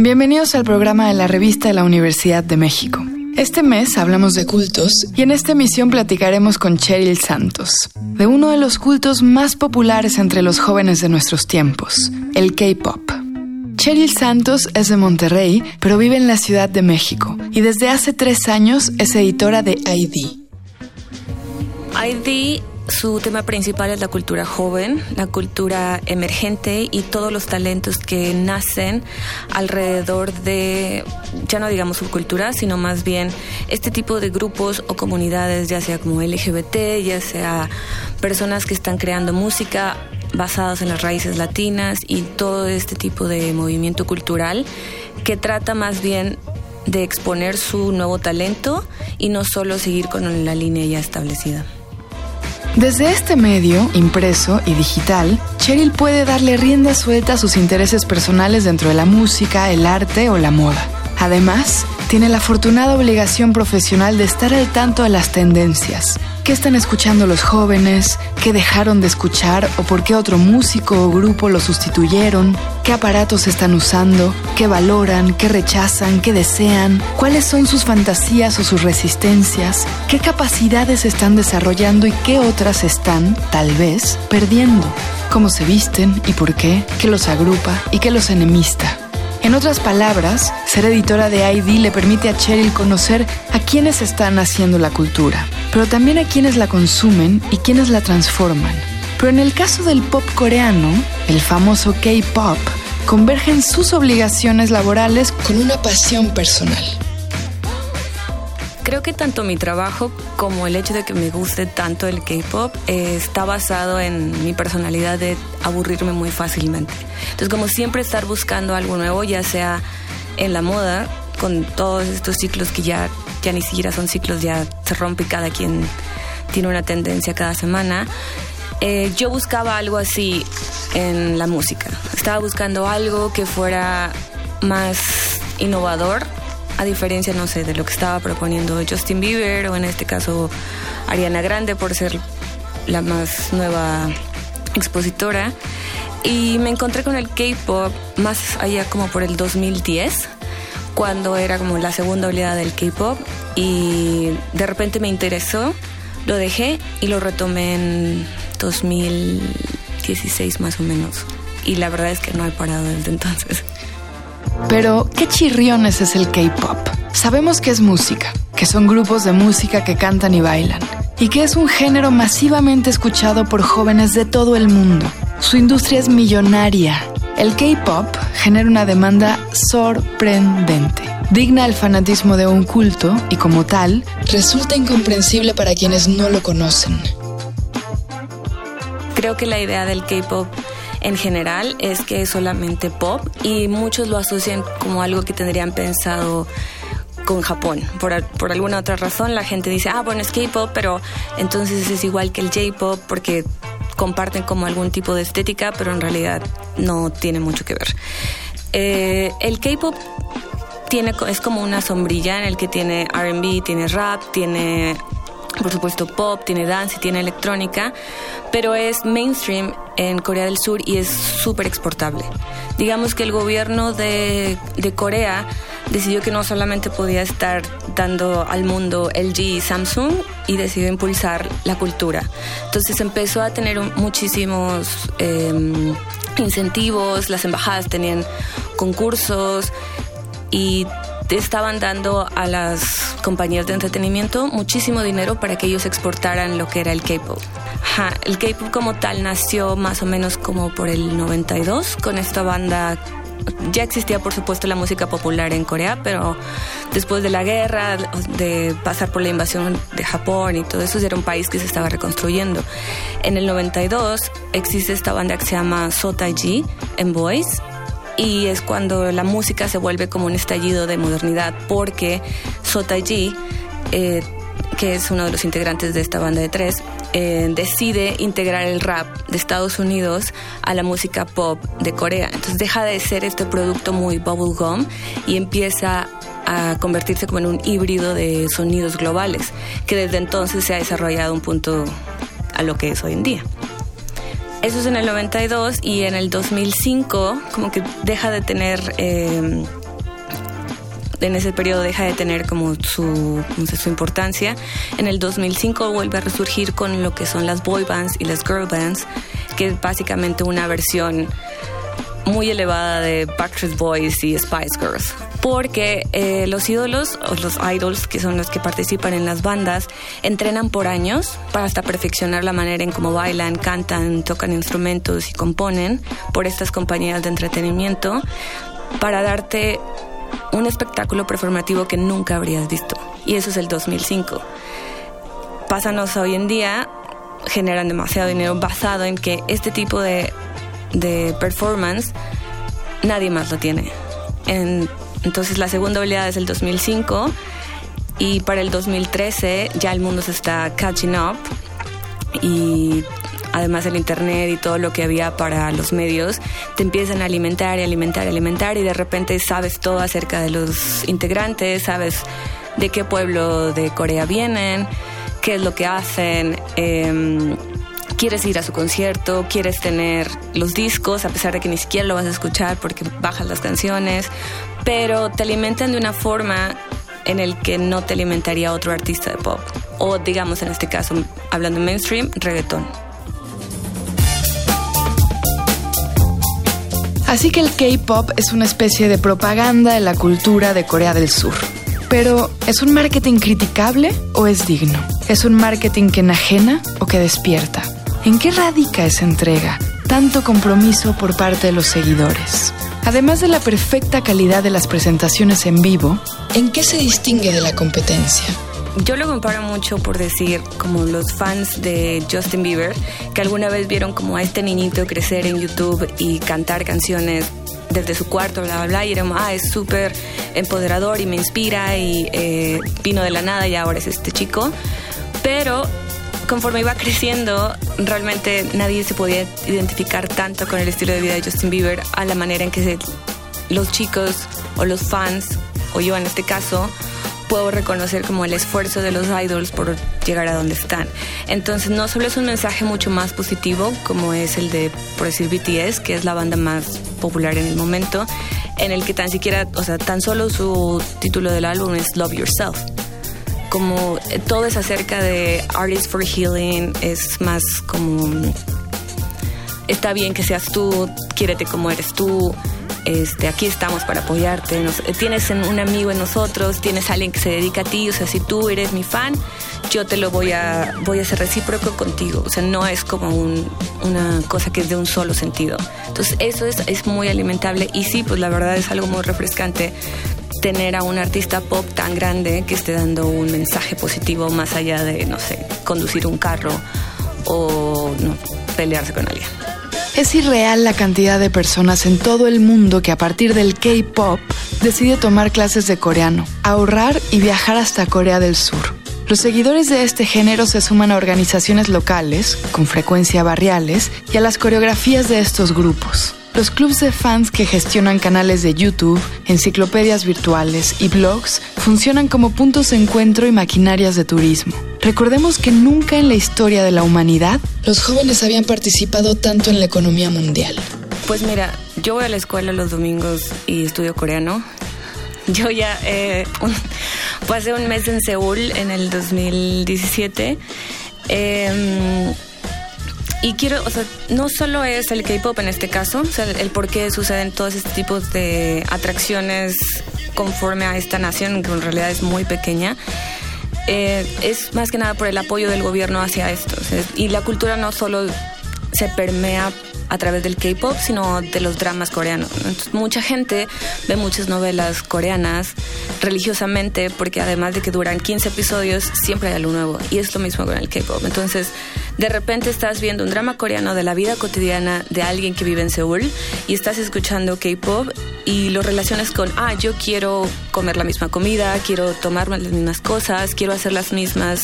Bienvenidos al programa de la revista de la Universidad de México. Este mes hablamos de cultos y en esta emisión platicaremos con Cheryl Santos, de uno de los cultos más populares entre los jóvenes de nuestros tiempos, el K-Pop. Cheryl Santos es de Monterrey, pero vive en la Ciudad de México y desde hace tres años es editora de ID. ID su tema principal es la cultura joven, la cultura emergente y todos los talentos que nacen alrededor de, ya no digamos subcultura, sino más bien este tipo de grupos o comunidades, ya sea como LGBT, ya sea personas que están creando música basadas en las raíces latinas y todo este tipo de movimiento cultural que trata más bien de exponer su nuevo talento y no solo seguir con la línea ya establecida. Desde este medio, impreso y digital, Cheryl puede darle rienda suelta a sus intereses personales dentro de la música, el arte o la moda. Además, tiene la afortunada obligación profesional de estar al tanto de las tendencias. ¿Qué están escuchando los jóvenes? ¿Qué dejaron de escuchar o por qué otro músico o grupo lo sustituyeron? ¿Qué aparatos están usando? ¿Qué valoran? ¿Qué rechazan? ¿Qué desean? ¿Cuáles son sus fantasías o sus resistencias? ¿Qué capacidades están desarrollando y qué otras están, tal vez, perdiendo? ¿Cómo se visten y por qué? ¿Qué los agrupa y qué los enemista? En otras palabras, ser editora de ID le permite a Cheryl conocer a quienes están haciendo la cultura, pero también a quienes la consumen y quienes la transforman. Pero en el caso del pop coreano, el famoso K-pop, convergen sus obligaciones laborales con una pasión personal. Creo que tanto mi trabajo como el hecho de que me guste tanto el K-pop eh, está basado en mi personalidad de aburrirme muy fácilmente. Entonces, como siempre estar buscando algo nuevo, ya sea en la moda, con todos estos ciclos que ya, ya ni siquiera son ciclos, ya se rompe cada quien tiene una tendencia cada semana. Eh, yo buscaba algo así en la música. Estaba buscando algo que fuera más innovador a diferencia, no sé, de lo que estaba proponiendo Justin Bieber o en este caso Ariana Grande por ser la más nueva expositora. Y me encontré con el K-Pop más allá como por el 2010, cuando era como la segunda oleada del K-Pop y de repente me interesó, lo dejé y lo retomé en 2016 más o menos. Y la verdad es que no he parado desde entonces. Pero, ¿qué chirriones es el K-Pop? Sabemos que es música, que son grupos de música que cantan y bailan, y que es un género masivamente escuchado por jóvenes de todo el mundo. Su industria es millonaria. El K-Pop genera una demanda sorprendente, digna del fanatismo de un culto y como tal, resulta incomprensible para quienes no lo conocen. Creo que la idea del K-Pop en general es que es solamente pop y muchos lo asocian como algo que tendrían pensado con Japón. Por, por alguna otra razón la gente dice, ah, bueno, es K-pop, pero entonces es igual que el J-pop porque comparten como algún tipo de estética, pero en realidad no tiene mucho que ver. Eh, el K-pop tiene, es como una sombrilla en el que tiene RB, tiene rap, tiene por supuesto pop, tiene dance, tiene electrónica, pero es mainstream en Corea del Sur y es súper exportable. Digamos que el gobierno de, de, Corea decidió que no solamente podía estar dando al mundo LG y Samsung y decidió impulsar la cultura. Entonces empezó a tener muchísimos em, incentivos, las embajadas tenían concursos y estaban dando a las compañías de entretenimiento muchísimo dinero para que ellos exportaran lo que era el K-pop. El K-pop como tal nació más o menos como por el 92 con esta banda ya existía por supuesto la música popular en Corea, pero después de la guerra, de pasar por la invasión de Japón y todo eso, era un país que se estaba reconstruyendo. En el 92 existe esta banda que se llama Sotaji en Boys y es cuando la música se vuelve como un estallido de modernidad porque Sotaji, eh, que es uno de los integrantes de esta banda de tres, eh, decide integrar el rap de Estados Unidos a la música pop de Corea. Entonces deja de ser este producto muy bubblegum y empieza a convertirse como en un híbrido de sonidos globales, que desde entonces se ha desarrollado un punto a lo que es hoy en día. Eso es en el 92 y en el 2005 como que deja de tener eh, en ese periodo deja de tener como su, su importancia. En el 2005 vuelve a resurgir con lo que son las boy bands y las girl bands, que es básicamente una versión muy elevada de Backstreet Boys y Spice Girls. Porque eh, los ídolos, o los idols, que son los que participan en las bandas, entrenan por años para hasta perfeccionar la manera en cómo bailan, cantan, tocan instrumentos y componen por estas compañías de entretenimiento para darte un espectáculo performativo que nunca habrías visto. Y eso es el 2005. Pásanos hoy en día, generan demasiado dinero basado en que este tipo de, de performance nadie más lo tiene. Entonces la segunda oleada es el 2005 y para el 2013 ya el mundo se está catching up y además el internet y todo lo que había para los medios, te empiezan a alimentar y alimentar y alimentar y de repente sabes todo acerca de los integrantes, sabes de qué pueblo de Corea vienen, qué es lo que hacen. Em, quieres ir a su concierto, quieres tener los discos, a pesar de que ni siquiera lo vas a escuchar porque bajas las canciones, pero te alimentan de una forma en el que no te alimentaría otro artista de pop. O digamos en este caso, hablando mainstream, reggaetón. Así que el K-Pop es una especie de propaganda de la cultura de Corea del Sur. Pero, ¿es un marketing criticable o es digno? ¿Es un marketing que enajena o que despierta? ¿En qué radica esa entrega? Tanto compromiso por parte de los seguidores. Además de la perfecta calidad de las presentaciones en vivo, ¿en qué se distingue de la competencia? Yo lo comparo mucho por decir, como los fans de Justin Bieber, que alguna vez vieron como a este niñito crecer en YouTube y cantar canciones desde su cuarto, bla, bla, bla, y eran, ah, es súper empoderador y me inspira y eh, vino de la nada y ahora es este chico. Pero conforme iba creciendo, realmente nadie se podía identificar tanto con el estilo de vida de Justin Bieber a la manera en que los chicos o los fans, o yo en este caso, puedo reconocer como el esfuerzo de los idols por llegar a donde están. Entonces no solo es un mensaje mucho más positivo como es el de, por BTS, que es la banda más popular en el momento, en el que tan siquiera, o sea, tan solo su título del álbum es Love Yourself. Como eh, todo es acerca de Artists for Healing, es más como está bien que seas tú, quiérete como eres tú, este, aquí estamos para apoyarte, tienes un amigo en nosotros, tienes alguien que se dedica a ti, o sea, si tú eres mi fan, yo te lo voy a, voy a ser recíproco contigo, o sea, no es como una cosa que es de un solo sentido. Entonces, eso es, es muy alimentable y sí, pues la verdad es algo muy refrescante tener a un artista pop tan grande que esté dando un mensaje positivo más allá de, no sé, conducir un carro o pelearse con alguien. Es irreal la cantidad de personas en todo el mundo que a partir del K-Pop decide tomar clases de coreano, ahorrar y viajar hasta Corea del Sur. Los seguidores de este género se suman a organizaciones locales, con frecuencia barriales, y a las coreografías de estos grupos. Los clubs de fans que gestionan canales de YouTube, enciclopedias virtuales y blogs funcionan como puntos de encuentro y maquinarias de turismo. Recordemos que nunca en la historia de la humanidad los jóvenes habían participado tanto en la economía mundial. Pues mira, yo voy a la escuela los domingos y estudio coreano. Yo ya eh, pasé un mes en Seúl en el 2017. Eh, y quiero, o sea, no solo es el K-pop en este caso, o sea, el por qué suceden todos estos tipos de atracciones conforme a esta nación, que en realidad es muy pequeña. Eh, es más que nada por el apoyo del gobierno hacia esto. y la cultura no solo se permea a través del K-pop, sino de los dramas coreanos. mucha gente ve muchas novelas coreanas religiosamente porque además de que duran 15 episodios, siempre hay algo nuevo. Y es lo mismo con el K-pop. Entonces, de repente estás viendo un drama coreano de la vida cotidiana de alguien que vive en Seúl y estás escuchando K-pop y lo relacionas con, ah, yo quiero comer la misma comida, quiero tomar las mismas cosas, quiero hacer las mismas,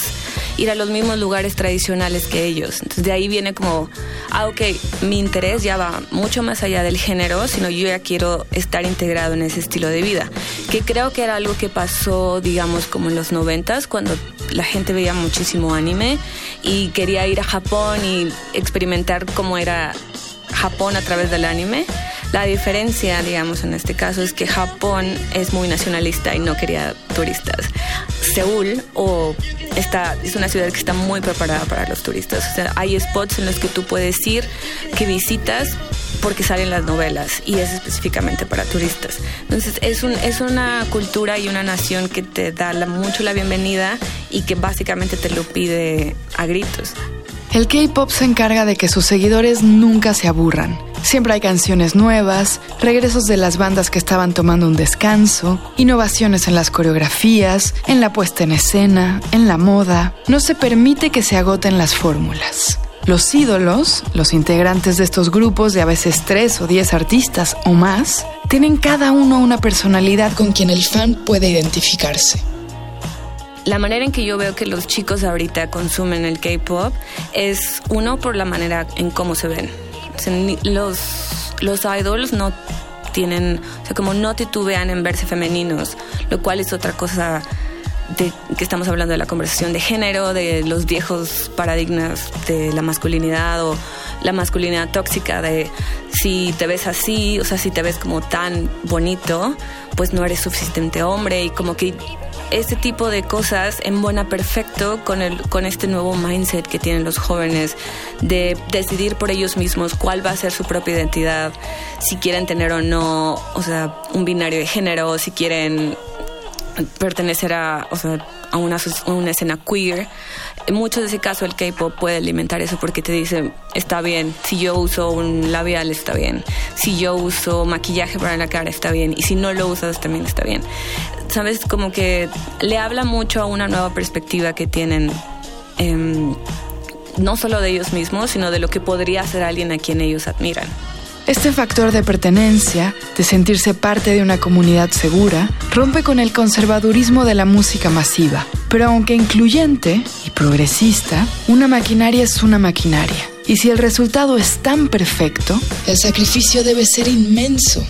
ir a los mismos lugares tradicionales que ellos. Entonces de ahí viene como, ah, ok, mi interés ya va mucho más allá del género, sino yo ya quiero estar integrado en ese estilo de vida, que creo que era algo que pasó, digamos, como en los noventas, cuando la gente veía muchísimo anime y quería ir a Japón y experimentar cómo era Japón a través del anime La diferencia, digamos, en este caso es que Japón es muy nacionalista y no quería turistas. Seúl o está, es una ciudad que está muy preparada para los turistas. Hay spots en los que tú puedes ir, que visitas porque salen las novelas y es específicamente para turistas. Entonces es, es una cultura y una nación que te da mucho la bienvenida y que básicamente te lo pide a gritos. El K-Pop se encarga de que sus seguidores nunca se aburran. Siempre hay canciones nuevas, regresos de las bandas que estaban tomando un descanso, innovaciones en las coreografías, en la puesta en escena, en la moda. No se permite que se agoten las fórmulas. Los ídolos, los integrantes de estos grupos de a veces tres o diez artistas o más, tienen cada uno una personalidad con quien el fan puede identificarse la manera en que yo veo que los chicos ahorita consumen el K-pop es uno por la manera en cómo se ven. los, los idols no tienen, o sea, como no titubean en verse femeninos, lo cual es otra cosa de que estamos hablando de la conversación de género, de los viejos paradigmas de la masculinidad o la masculinidad tóxica de si te ves así, o sea, si te ves como tan bonito, pues no eres suficiente hombre y como que este tipo de cosas embona perfecto con, el, con este nuevo mindset que tienen los jóvenes de decidir por ellos mismos cuál va a ser su propia identidad, si quieren tener o no, o sea, un binario de género, si quieren pertenecer a, o sea, a, una, una escena queer. En muchos de ese caso el K-pop puede alimentar eso porque te dice, está bien, si yo uso un labial está bien, si yo uso maquillaje para la cara está bien y si no lo usas también está bien. Sabes, como que le habla mucho a una nueva perspectiva que tienen. Em, no solo de ellos mismos, sino de lo que podría ser alguien a quien ellos admiran. Este factor de pertenencia, de sentirse parte de una comunidad segura, rompe con el conservadurismo de la música masiva. Pero aunque incluyente y progresista, una maquinaria es una maquinaria. Y si el resultado es tan perfecto, el sacrificio debe ser inmenso.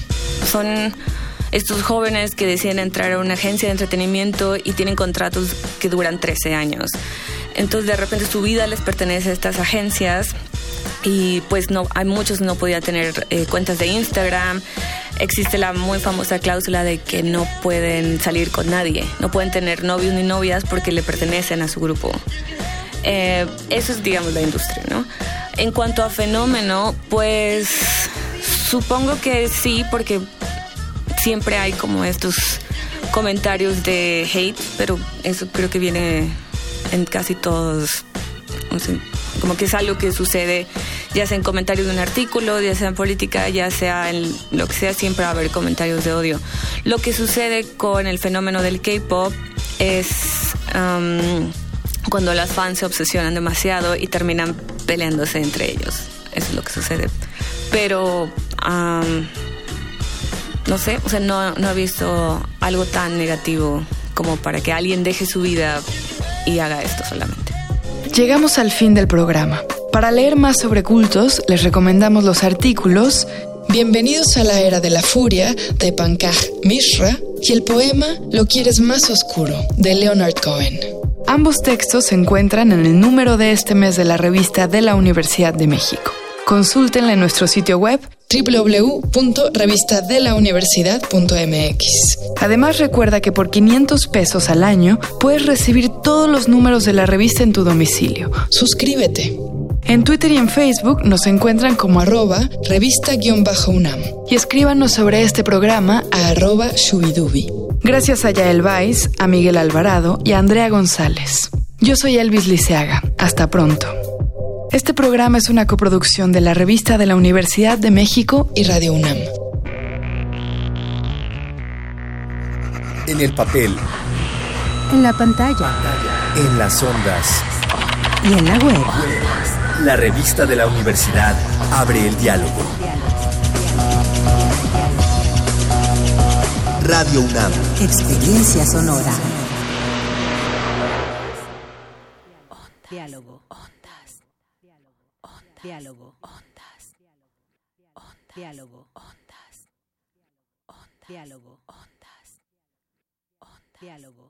Son estos jóvenes que deciden entrar a una agencia de entretenimiento y tienen contratos que duran 13 años. Entonces de repente su vida les pertenece a estas agencias y pues no hay muchos no podían tener eh, cuentas de Instagram. Existe la muy famosa cláusula de que no pueden salir con nadie no pueden tener novios ni novias porque le pertenecen a su grupo. Eh, eso es digamos la industria no en cuanto a fenómeno pues supongo que sí porque siempre hay como estos comentarios de hate pero eso creo que viene en casi todos como que es algo que sucede ya sea en comentarios de un artículo, ya sea en política, ya sea en lo que sea, siempre va a haber comentarios de odio. Lo que sucede con el fenómeno del K-Pop es um, cuando las fans se obsesionan demasiado y terminan peleándose entre ellos. Eso es lo que sucede. Pero... Um, no sé, o sea, no, no he visto algo tan negativo como para que alguien deje su vida y haga esto solamente. Llegamos al fin del programa. Para leer más sobre cultos, les recomendamos los artículos Bienvenidos a la era de la furia de Pankaj Mishra y el poema Lo quieres más oscuro de Leonard Cohen. Ambos textos se encuentran en el número de este mes de la revista de la Universidad de México. Consúltenla en nuestro sitio web www.revistadelauniversidad.mx. Además recuerda que por 500 pesos al año puedes recibir todos los números de la revista en tu domicilio. Suscríbete. En Twitter y en Facebook nos encuentran como arroba revista-unam y escríbanos sobre este programa a arroba shubidubi. Gracias a Yael Vais, a Miguel Alvarado y a Andrea González. Yo soy Elvis Liceaga. Hasta pronto. Este programa es una coproducción de la revista de la Universidad de México y Radio UNAM. En el papel. En la pantalla. En las ondas. Y en la web. La revista de la universidad abre el diálogo. Radio UNAM. Experiencia sonora. Diálogo. Ondas. Diálogo. Ondas. Diálogo. Ondas. Diálogo. Ondas.